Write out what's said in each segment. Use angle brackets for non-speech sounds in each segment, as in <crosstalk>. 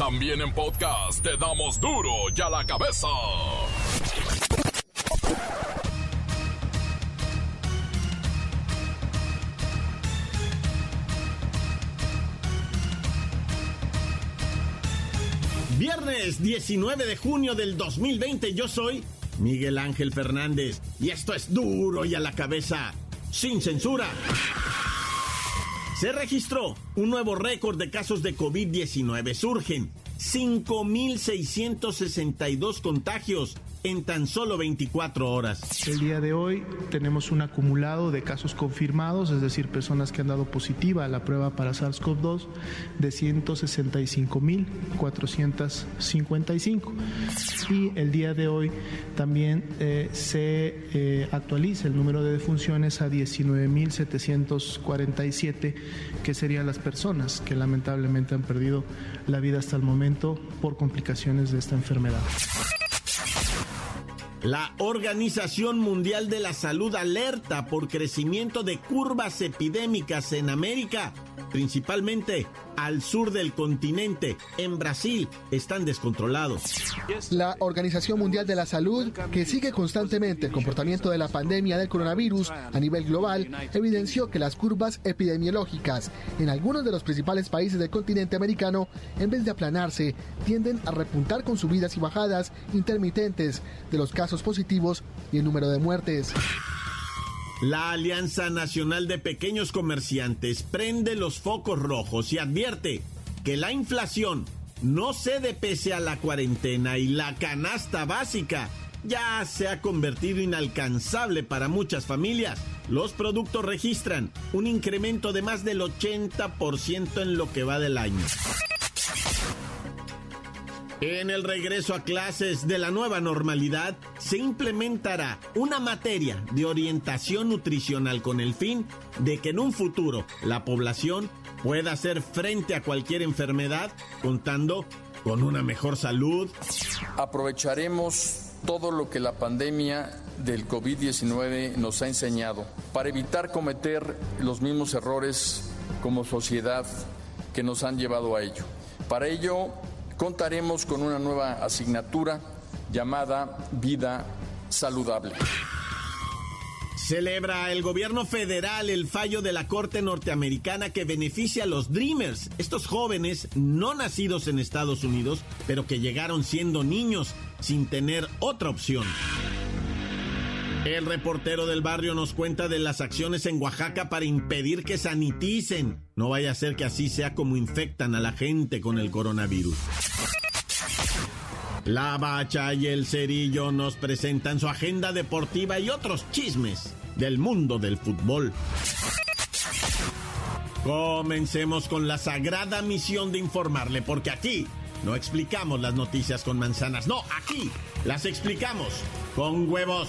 También en podcast te damos duro y a la cabeza. Viernes 19 de junio del 2020 yo soy Miguel Ángel Fernández y esto es duro y a la cabeza, sin censura. Se registró un nuevo récord de casos de COVID-19. Surgen 5.662 contagios en tan solo 24 horas. El día de hoy tenemos un acumulado de casos confirmados, es decir, personas que han dado positiva a la prueba para SARS-CoV-2 de 165.455. Y el día de hoy también eh, se eh, actualiza el número de defunciones a 19.747, que serían las personas que lamentablemente han perdido la vida hasta el momento por complicaciones de esta enfermedad. La Organización Mundial de la Salud alerta por crecimiento de curvas epidémicas en América, principalmente al sur del continente, en Brasil, están descontrolados. La Organización Mundial de la Salud, que sigue constantemente el comportamiento de la pandemia del coronavirus a nivel global, evidenció que las curvas epidemiológicas en algunos de los principales países del continente americano, en vez de aplanarse, tienden a repuntar con subidas y bajadas intermitentes de los casos positivos y el número de muertes. La Alianza Nacional de Pequeños Comerciantes prende los focos rojos y advierte que la inflación no cede pese a la cuarentena y la canasta básica ya se ha convertido inalcanzable para muchas familias. Los productos registran un incremento de más del 80% en lo que va del año. En el regreso a clases de la nueva normalidad se implementará una materia de orientación nutricional con el fin de que en un futuro la población pueda hacer frente a cualquier enfermedad contando con una mejor salud. Aprovecharemos todo lo que la pandemia del COVID-19 nos ha enseñado para evitar cometer los mismos errores como sociedad que nos han llevado a ello. Para ello, contaremos con una nueva asignatura llamada Vida Saludable. Celebra el gobierno federal el fallo de la Corte norteamericana que beneficia a los Dreamers, estos jóvenes no nacidos en Estados Unidos, pero que llegaron siendo niños sin tener otra opción. El reportero del barrio nos cuenta de las acciones en Oaxaca para impedir que saniticen. No vaya a ser que así sea como infectan a la gente con el coronavirus. La Bacha y el Cerillo nos presentan su agenda deportiva y otros chismes del mundo del fútbol. Comencemos con la sagrada misión de informarle, porque aquí no explicamos las noticias con manzanas, no, aquí las explicamos con huevos.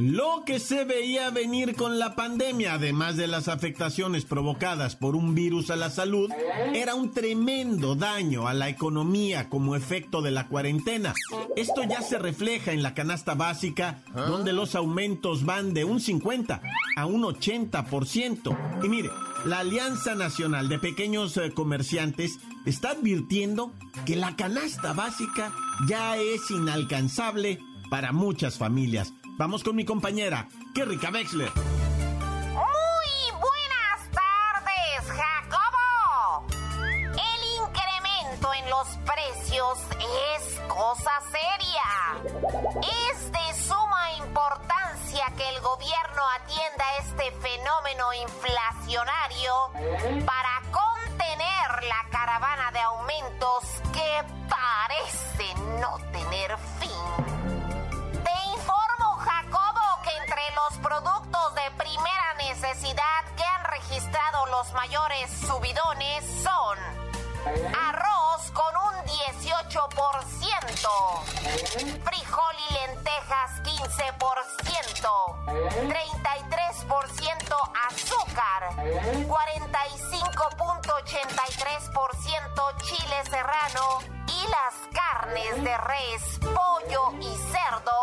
Lo que se veía venir con la pandemia, además de las afectaciones provocadas por un virus a la salud, era un tremendo daño a la economía como efecto de la cuarentena. Esto ya se refleja en la canasta básica, donde los aumentos van de un 50 a un 80%. Y mire, la Alianza Nacional de Pequeños eh, Comerciantes está advirtiendo que la canasta básica ya es inalcanzable para muchas familias. Vamos con mi compañera, Kerrika Wexler. Muy buenas tardes, Jacobo. El incremento en los precios es cosa seria. Es de suma importancia que el gobierno atienda este fenómeno inflacionario para contener la caravana de aumentos que parece no tener fin. Los productos de primera necesidad que han registrado los mayores subidones son arroz con un Frijol y lentejas 15%. 33% azúcar. 45.83% chile serrano. Y las carnes de res, pollo y cerdo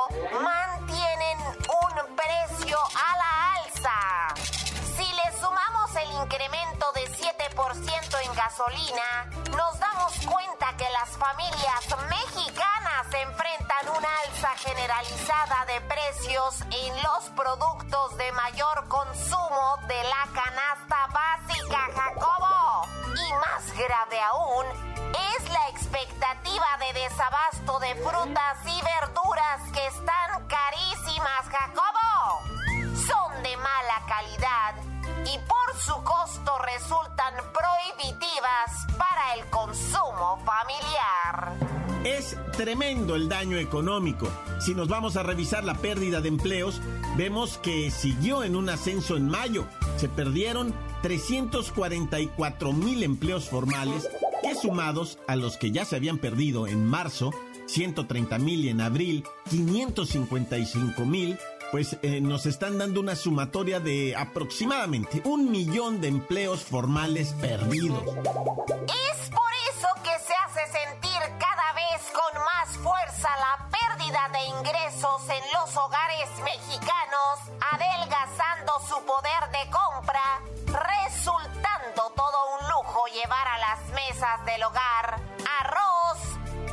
en gasolina, nos damos cuenta que las familias mexicanas enfrentan una alza generalizada de precios en los productos de mayor consumo de la canasta básica, Jacobo. Y más grave aún, es la expectativa de desabasto de frutas y verduras que están carísimas, Jacobo. Son de mala calidad y por su costo resultan prohibitivas para el consumo familiar. Es tremendo el daño económico. Si nos vamos a revisar la pérdida de empleos, vemos que siguió en un ascenso en mayo. Se perdieron 344 mil empleos formales, que sumados a los que ya se habían perdido en marzo, 130 mil y en abril, 555 mil, pues eh, nos están dando una sumatoria de aproximadamente un millón de empleos formales perdidos. Es por eso que se hace sentir cada vez con más fuerza la pérdida de ingresos en los hogares mexicanos, adelgazando su poder de compra, resultando todo un lujo llevar a las mesas del hogar arroz,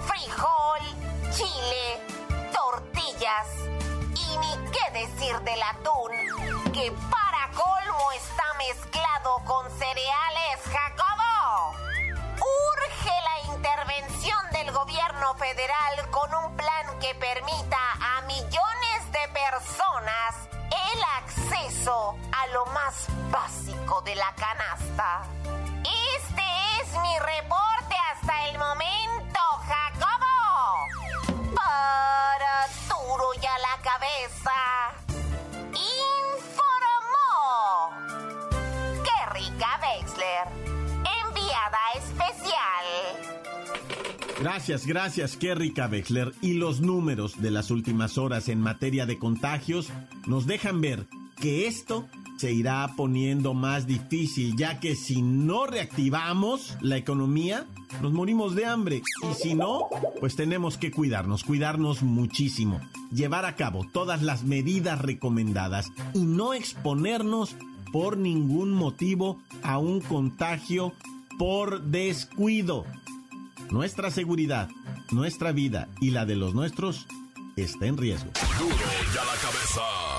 frijol, chile, tortillas qué decir del atún, que para colmo está mezclado con cereales, Jacobo. Urge la intervención del gobierno federal con un plan que permita a millones de personas el acceso a lo más básico de la canasta. Este es mi reporte hasta el momento, Jacobo. Y Informó. Qué rica Wexler. Enviada especial. Gracias, gracias, Kerry Wexler. Y los números de las últimas horas en materia de contagios nos dejan ver que esto se irá poniendo más difícil, ya que si no reactivamos la economía, nos morimos de hambre. Y si no, pues tenemos que cuidarnos, cuidarnos muchísimo, llevar a cabo todas las medidas recomendadas y no exponernos por ningún motivo a un contagio por descuido. Nuestra seguridad, nuestra vida y la de los nuestros está en riesgo. La cabeza.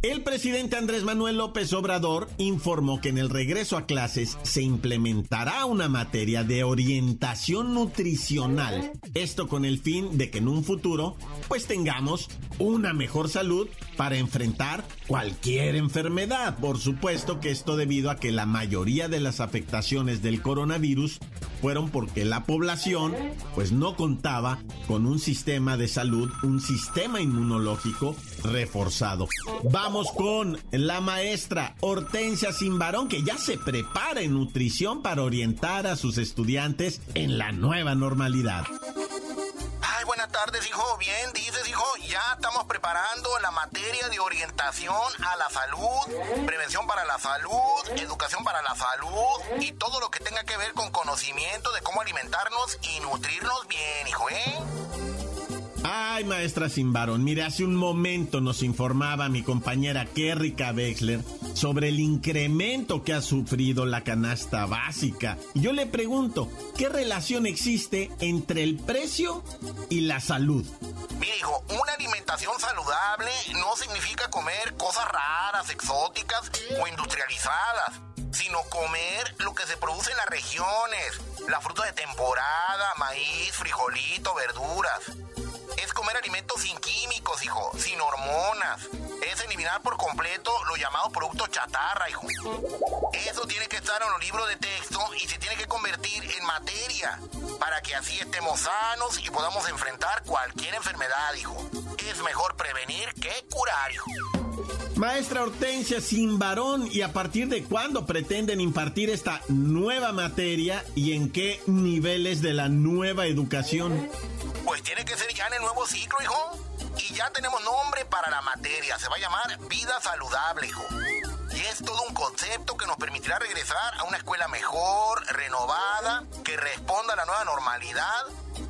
El presidente Andrés Manuel López Obrador informó que en el regreso a clases se implementará una materia de orientación nutricional. Esto con el fin de que en un futuro pues tengamos una mejor salud para enfrentar cualquier enfermedad. Por supuesto que esto debido a que la mayoría de las afectaciones del coronavirus fueron porque la población pues no contaba con un sistema de salud, un sistema inmunológico reforzado. Vamos con la maestra Hortensia Simbarón que ya se prepara en nutrición para orientar a sus estudiantes en la nueva normalidad. Tardes, hijo. Bien, dices, hijo. Ya estamos preparando la materia de orientación a la salud, prevención para la salud, educación para la salud y todo lo que tenga que ver con conocimiento de cómo alimentarnos y nutrirnos bien, hijo, ¿eh? Ay, maestra Simbarón, mire, hace un momento nos informaba mi compañera Kerrika Wexler sobre el incremento que ha sufrido la canasta básica. Yo le pregunto, ¿qué relación existe entre el precio y la salud? Mira, hijo, una alimentación saludable no significa comer cosas raras, exóticas o industrializadas, sino comer lo que se produce en las regiones, la fruta de temporada, maíz, frijolito, verduras. Es comer alimentos sin químicos, hijo, sin hormonas. Es eliminar por completo los llamados productos chatarra, hijo. Eso tiene que estar en los libros de texto y se tiene que convertir en materia para que así estemos sanos y podamos enfrentar cualquier enfermedad, hijo. Es mejor prevenir que curar, hijo. Maestra Hortensia, sin varón, ¿y a partir de cuándo pretenden impartir esta nueva materia y en qué niveles de la nueva educación? Pues tiene que ser ya en el nuevo ciclo, hijo. Y ya tenemos nombre para la materia. Se va a llamar Vida Saludable, hijo. Y es todo un concepto que nos permitirá regresar a una escuela mejor, renovada, que responda a la nueva normalidad.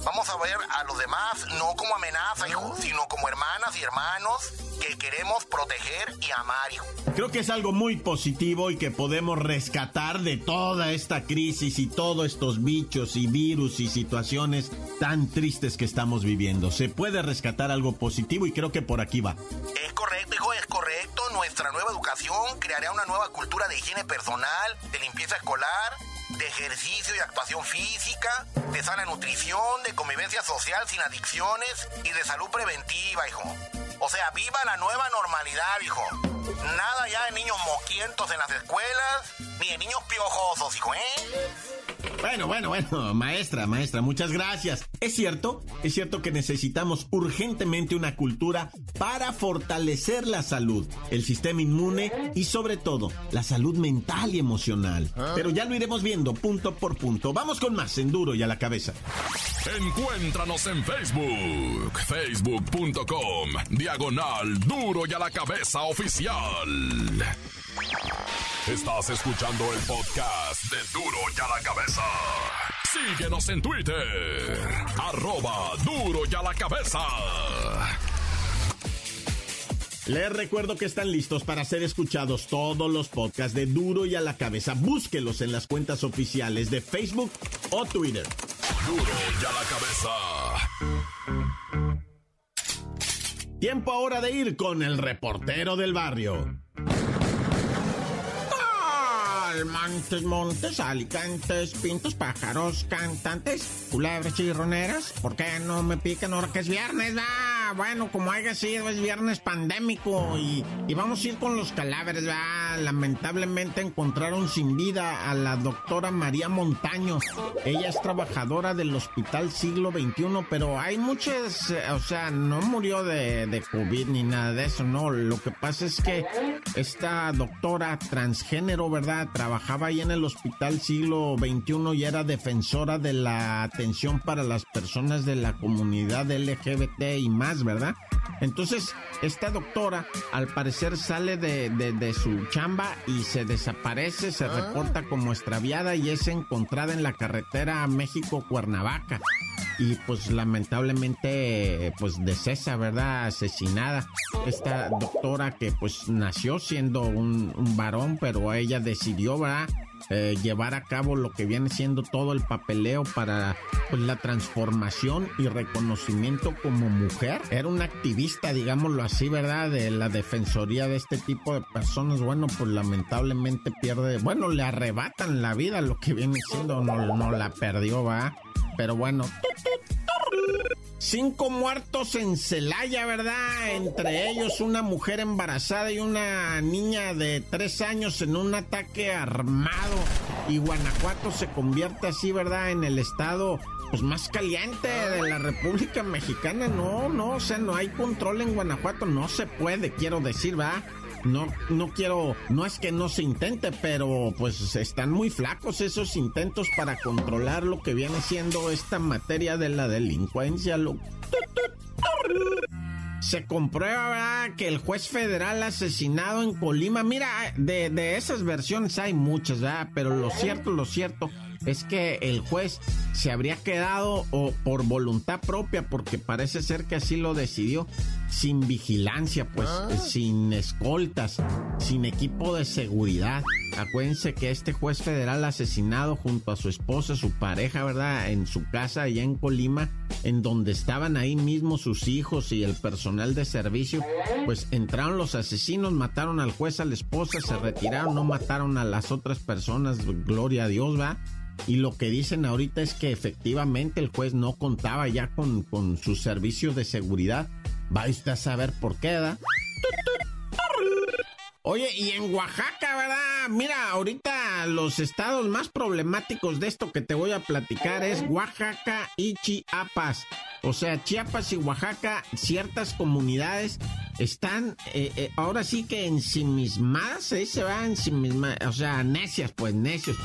Vamos a ver a los demás no como amenaza, hijo, sino como hermanas y hermanos que queremos proteger y amar, hijo. Creo que es algo muy positivo y que podemos rescatar de toda esta crisis y todos estos bichos y virus y situaciones tan tristes que estamos viviendo. Se puede rescatar algo positivo y creo que por aquí va. Es correcto, hijo, es correcto. Nuestra nueva educación creará una nueva cultura de higiene personal, de limpieza escolar, de ejercicio y actuación física, de sana nutrición, de convivencia social sin adicciones y de salud preventiva, hijo. O sea, viva la nueva normalidad, hijo. Nada ya de niños moquientos en las escuelas, ni de niños piojosos, hijo, ¿eh? Bueno, bueno, bueno, maestra, maestra, muchas gracias. Es cierto, es cierto que necesitamos urgentemente una cultura para fortalecer la salud, el sistema inmune y sobre todo la salud mental y emocional. Pero ya lo iremos viendo punto por punto. Vamos con más en duro y a la cabeza. Encuéntranos en Facebook, facebook.com, diagonal duro y a la cabeza oficial. Estás escuchando el podcast de Duro y a la cabeza. Síguenos en Twitter, arroba duro y a la cabeza. Les recuerdo que están listos para ser escuchados todos los podcasts de Duro y a la cabeza. Búsquelos en las cuentas oficiales de Facebook o Twitter. Duro y a la cabeza. Tiempo ahora de ir con el reportero del barrio. Montes, montes, alicantes, pintos, pájaros, cantantes, culebras chirroneras. ¿Por qué no me pican ahora que es viernes? Bueno, como haya sido, es viernes pandémico y, vamos a ir con los cadáveres. Lamentablemente encontraron sin vida a la doctora María Montaño. Ella es trabajadora del Hospital Siglo XXI, pero hay muchas, eh, o sea, no murió de, de COVID ni nada de eso, no. Lo que pasa es que esta doctora transgénero, ¿verdad? Trabajaba ahí en el Hospital Siglo XXI y era defensora de la atención para las personas de la comunidad LGBT y más, ¿verdad? Entonces, esta doctora al parecer sale de, de, de, su chamba y se desaparece, se reporta como extraviada y es encontrada en la carretera México-Cuernavaca. Y pues lamentablemente, pues de cesa, ¿verdad? Asesinada. Esta doctora que pues nació siendo un, un varón, pero ella decidió, ¿verdad? Eh, llevar a cabo lo que viene siendo todo el papeleo para pues, la transformación y reconocimiento como mujer. Era una activista, digámoslo así, ¿verdad? De la defensoría de este tipo de personas. Bueno, pues lamentablemente pierde, bueno, le arrebatan la vida, lo que viene siendo, no, no la perdió, ¿va? Pero bueno. Cinco muertos en Celaya, ¿verdad? Entre ellos una mujer embarazada y una niña de tres años en un ataque armado. Y Guanajuato se convierte así, ¿verdad? En el estado pues más caliente de la República Mexicana. No, no, o sea, no hay control en Guanajuato. No se puede, quiero decir, ¿verdad? No, no quiero, no es que no se intente, pero pues están muy flacos esos intentos para controlar lo que viene siendo esta materia de la delincuencia. Se comprueba que el juez federal asesinado en Colima, mira, de, de esas versiones hay muchas, ¿verdad? Pero lo cierto, lo cierto es que el juez se habría quedado o por voluntad propia, porque parece ser que así lo decidió, sin vigilancia, pues sin escoltas, sin equipo de seguridad. Acuérdense que este juez federal asesinado junto a su esposa, su pareja, ¿verdad? En su casa allá en Colima, en donde estaban ahí mismo sus hijos y el personal de servicio, pues entraron los asesinos, mataron al juez, a la esposa, se retiraron, no mataron a las otras personas, gloria a Dios, ¿va? Y lo que dicen ahorita es que efectivamente el juez no contaba ya con, con sus servicios de seguridad. Va usted a saber por qué, ¿da? Oye, y en Oaxaca, ¿verdad? Mira, ahorita los estados más problemáticos de esto que te voy a platicar es Oaxaca y Chiapas. O sea, Chiapas y Oaxaca, ciertas comunidades están eh, eh, ahora sí que ensimismadas, ahí se van ensimismadas, o sea, necias, pues necios,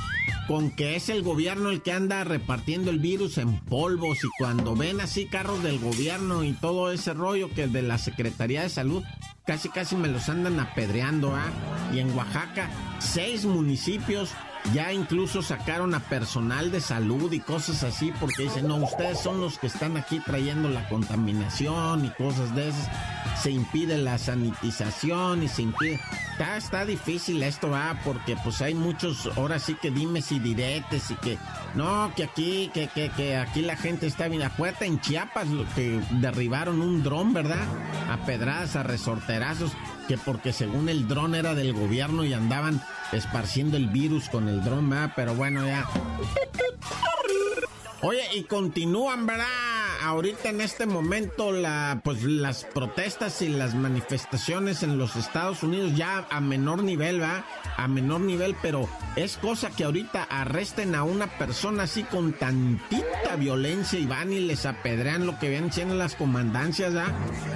con que es el gobierno el que anda repartiendo el virus en polvos y cuando ven así carros del gobierno y todo ese rollo que de la Secretaría de Salud, casi casi me los andan apedreando, ¿ah? Y en Oaxaca, seis municipios ya incluso sacaron a personal de salud y cosas así porque dicen, no, ustedes son los que están aquí trayendo la contaminación y cosas de esas. Se impide la sanitización y se impide... Está, está difícil esto, va, porque pues hay muchos, ahora sí que dimes y diretes y que, no, que aquí, que, que, que aquí la gente está bien. Acuérdate en Chiapas que derribaron un dron, ¿verdad? A pedradas, a resorterazos, que porque según el dron era del gobierno y andaban esparciendo el virus con el dron, ¿verdad? Pero bueno, ya. Oye, y continúan, ¿verdad? Ahorita en este momento la pues las protestas y las manifestaciones en los Estados Unidos ya a menor nivel, ¿va? A menor nivel, pero es cosa que ahorita arresten a una persona así con tantita violencia y van y les apedrean lo que vienen siendo las comandancias, ¿va?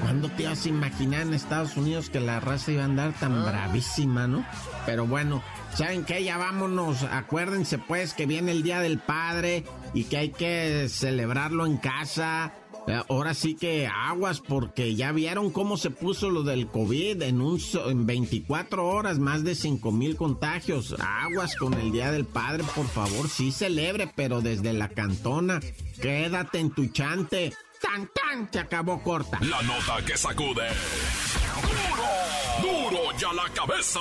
¿Cuándo te ibas a imaginar en Estados Unidos que la raza iba a andar tan bravísima, no? Pero bueno, ¿Saben qué? Ya vámonos. Acuérdense pues que viene el Día del Padre y que hay que celebrarlo en casa. Eh, Ahora sí que aguas porque ya vieron cómo se puso lo del COVID en, un, en 24 horas, más de 5 mil contagios. Aguas con el Día del Padre, por favor, sí celebre, pero desde la cantona. Quédate en tu chante. ¡Tan, tan! Se acabó corta. La nota que sacude. ¡Duro! ¡Duro ya la cabeza!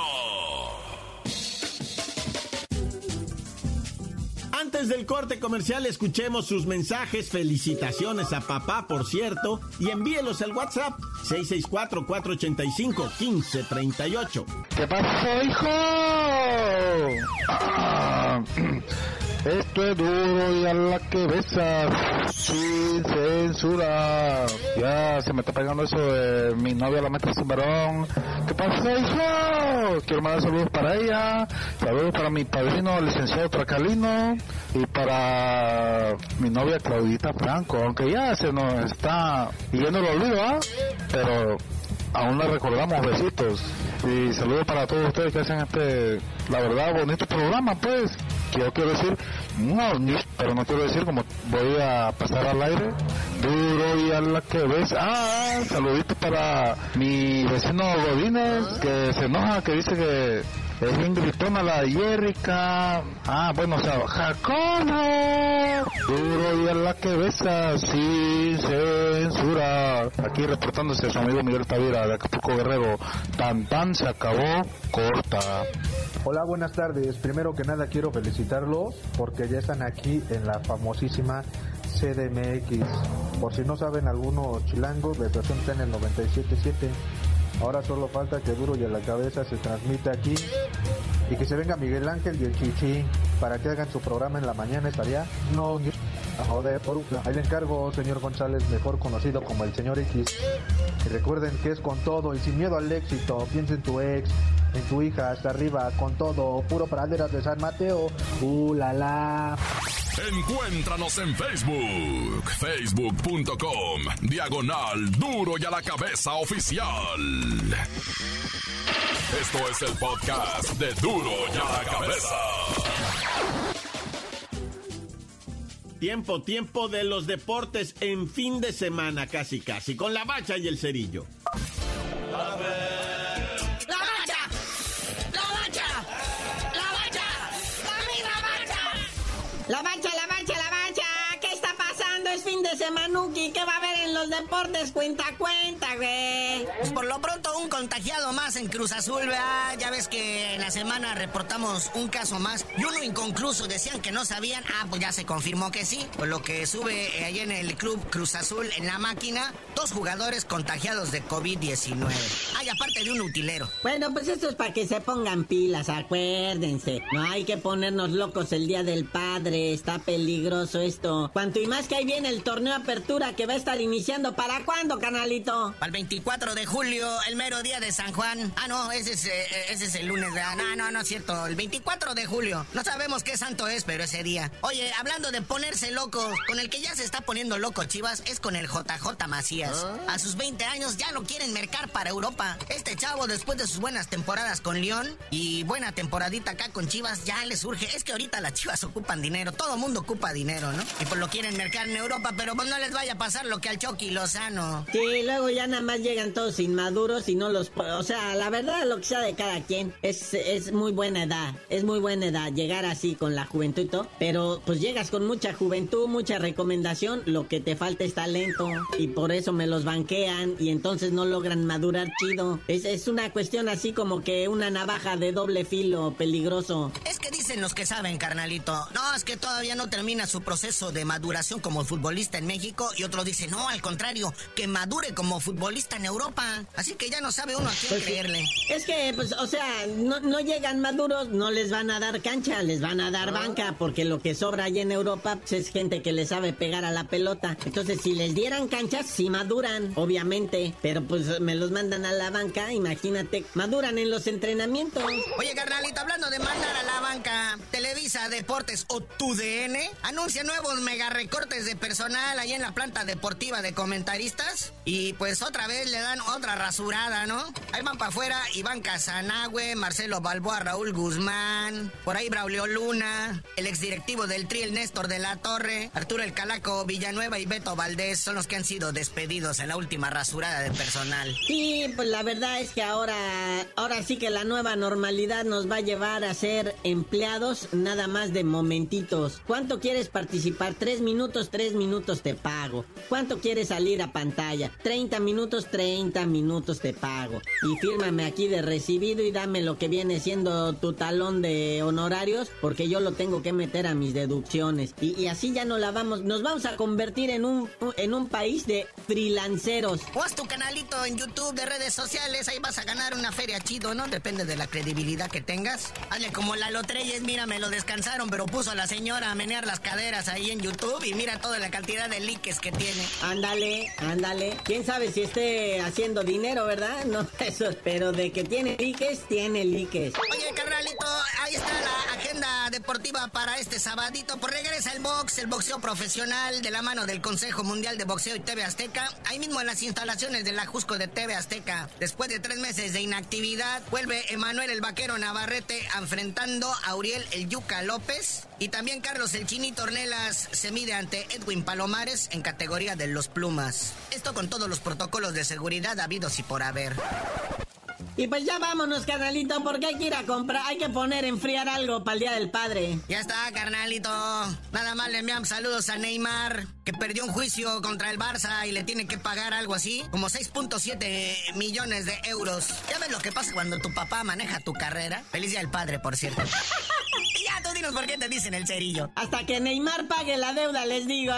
Antes del corte comercial, escuchemos sus mensajes. Felicitaciones a papá, por cierto, y envíelos al WhatsApp 664-485-1538. ¿Qué pasó, hijo? <clears throat> <clears throat> Esto es duro y a la que besas, sin censura. Ya se me está pegando eso de mi novia la meta sin varón. ¿Qué pasó, hijo? Quiero mandar saludos para ella, saludos para mi padrino, licenciado Tracalino, y para mi novia Claudita Franco, aunque ya se nos está yendo el olvido, ¿ah? Pero aún le recordamos besitos y saludos para todos ustedes que hacen este la verdad bonito programa pues yo quiero decir no pero no quiero decir como voy a pasar al aire. Duro y a la que ves. Ah saluditos para mi vecino Godínez que se enoja que dice que es bien gritona la Yérica. Ah, bueno, o sea, Jacobo. Duro y a la que besa sin censura. Aquí reportándose su amigo Miguel Tavira de Acapulco Guerrero. Tan tan se acabó corta. Hola, buenas tardes. Primero que nada quiero felicitarlos porque ya están aquí en la famosísima CDMX. Por si no saben algunos chilangos, está en el 97.7. Ahora solo falta que Duro y a la cabeza se transmita aquí y que se venga Miguel Ángel y el Chichi para que hagan su programa en la mañana. ¿Estaría? No, joder, por ahí le encargo, señor González, mejor conocido como el señor X. Y recuerden que es con todo y sin miedo al éxito. Piensa en tu ex, en tu hija, hasta arriba, con todo. Puro praderas de San Mateo. Uh, la la. Encuéntranos en Facebook, facebook.com, diagonal duro y a la cabeza oficial. Esto es el podcast de duro y a la cabeza. Tiempo, tiempo de los deportes en fin de semana, casi casi, con la bacha y el cerillo. De semanuki. ¿Qué va a haber en los deportes? Cuenta, cuenta, güey. Pues por lo pronto un contagiado más en Cruz Azul, ¿verdad? Ya ves que en la semana reportamos un caso más y uno inconcluso. Decían que no sabían. Ah, pues ya se confirmó que sí. Por lo que sube eh, ahí en el club Cruz Azul, en la máquina, dos jugadores contagiados de COVID-19. Ay, aparte de un utilero. Bueno, pues esto es para que se pongan pilas, acuérdense. No hay que ponernos locos el día del padre. Está peligroso esto. Cuanto y más que ahí viene el torneo. Apertura que va a estar iniciando. ¿Para cuándo, canalito? Para el 24 de julio, el mero día de San Juan. Ah, no, ese es, eh, ese es el lunes. Ah, no, no, no es cierto. El 24 de julio. No sabemos qué santo es, pero ese día. Oye, hablando de ponerse loco, con el que ya se está poniendo loco, Chivas, es con el JJ Macías. ¿Ah? A sus 20 años ya lo quieren mercar para Europa. Este chavo, después de sus buenas temporadas con León y buena temporadita acá con Chivas, ya le surge. Es que ahorita las Chivas ocupan dinero. Todo mundo ocupa dinero, ¿no? Y pues lo quieren mercar en Europa, pero pues no les vaya a pasar lo que al Chucky Lozano. Sí, luego ya nada más llegan todos inmaduros y no los... O sea, la verdad, lo que sea de cada quien, es, es muy buena edad. Es muy buena edad llegar así con la juventud y todo. Pero pues llegas con mucha juventud, mucha recomendación. Lo que te falta es talento. Y por eso me los banquean y entonces no logran madurar chido. Es, es una cuestión así como que una navaja de doble filo peligroso. Es que dicen los que saben, carnalito. No, es que todavía no termina su proceso de maduración como futbolista en México. Y otros dicen, no, al contrario, que madure como futbolista en Europa. Así que ya no sabe uno a quién pues creerle. Es que, pues, o sea, no, no, llegan maduros, no les van a dar cancha, les van a dar banca, porque lo que sobra allá en Europa pues, es gente que le sabe pegar a la pelota. Entonces, si les dieran canchas, sí maduran, obviamente. Pero pues me los mandan a la banca, imagínate, maduran en los entrenamientos. Oye, carnalito, hablando de mandar a la banca, Televisa Deportes o TUDN anuncia nuevos mega recortes de personal ahí en la planta deportiva de comentaristas. Y pues otra vez le dan otra rasurada, ¿no? Ahí van para afuera Iván Casanagüe, Marcelo Balboa, Raúl Guzmán, por ahí Braulio Luna, el exdirectivo del Triel Néstor de la Torre, Arturo El Calaco Villanueva y Beto Valdés son los que han sido despedidos en la última rasurada de personal. Sí, pues la verdad es que ahora, ahora sí que la nueva normalidad nos va a llevar a ser empleados nada más de momentitos. ¿Cuánto quieres participar? Tres minutos, tres minutos te pago. ¿Cuánto quieres salir a pantalla? 30 minutos, 30 minutos te pago. Y fírmame aquí de recibido y dame lo que viene siendo tu talón de honorarios, porque yo lo tengo que meter a mis deducciones. Y, así ya no la vamos, nos vamos a convertir en un, en un país de freelanceros. O haz tu canalito en YouTube de redes sociales, ahí vas a ganar una feria chido, ¿no? Depende de la credibilidad que tengas. Hazle como la Lotreyes, mira, me lo descansaron, pero puso a la señora a menear las caderas ahí en YouTube y mira toda la cantidad de likes que tiene. Ándale, ándale. ¿Quién sabe si esté haciendo dinero, verdad? No, <laughs> eso, pero de que tiene likes, tiene likes. Oye, carnalito, ahí está la agenda deportiva para este sabadito. Pues regresa el box, el boxeo profesional de la mano del Consejo Mundial de Boxeo y TV Azteca. Ahí mismo en las instalaciones de la Jusco de TV Azteca. Después de tres meses de inactividad, vuelve Emanuel el Vaquero Navarrete enfrentando a Uriel el Yuca López. Y también Carlos el Chinito Ornelas se mide ante Edwin Palomares en categoría de los plumas. Esto con todos los protocolos de seguridad habidos y por haber. Y pues ya vámonos, carnalito, porque hay que ir a comprar, hay que poner enfriar algo para el Día del Padre. Ya está, carnalito. Nada más le enviamos saludos a Neymar, que perdió un juicio contra el Barça y le tiene que pagar algo así, como 6.7 millones de euros. ¿Ya ves lo que pasa cuando tu papá maneja tu carrera? Feliz Día del Padre, por cierto. <laughs> ya, tú dinos por qué te dicen el cerillo. Hasta que Neymar pague la deuda, les digo.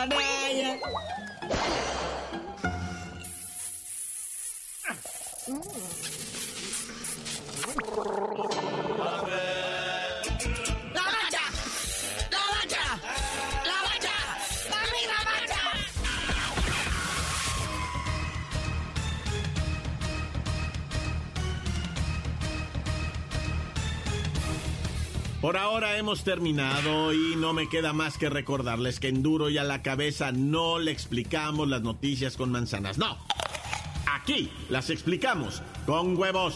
Por ahora hemos terminado y no me queda más que recordarles que en duro y a la cabeza no le explicamos las noticias con manzanas. No. Aquí las explicamos con huevos.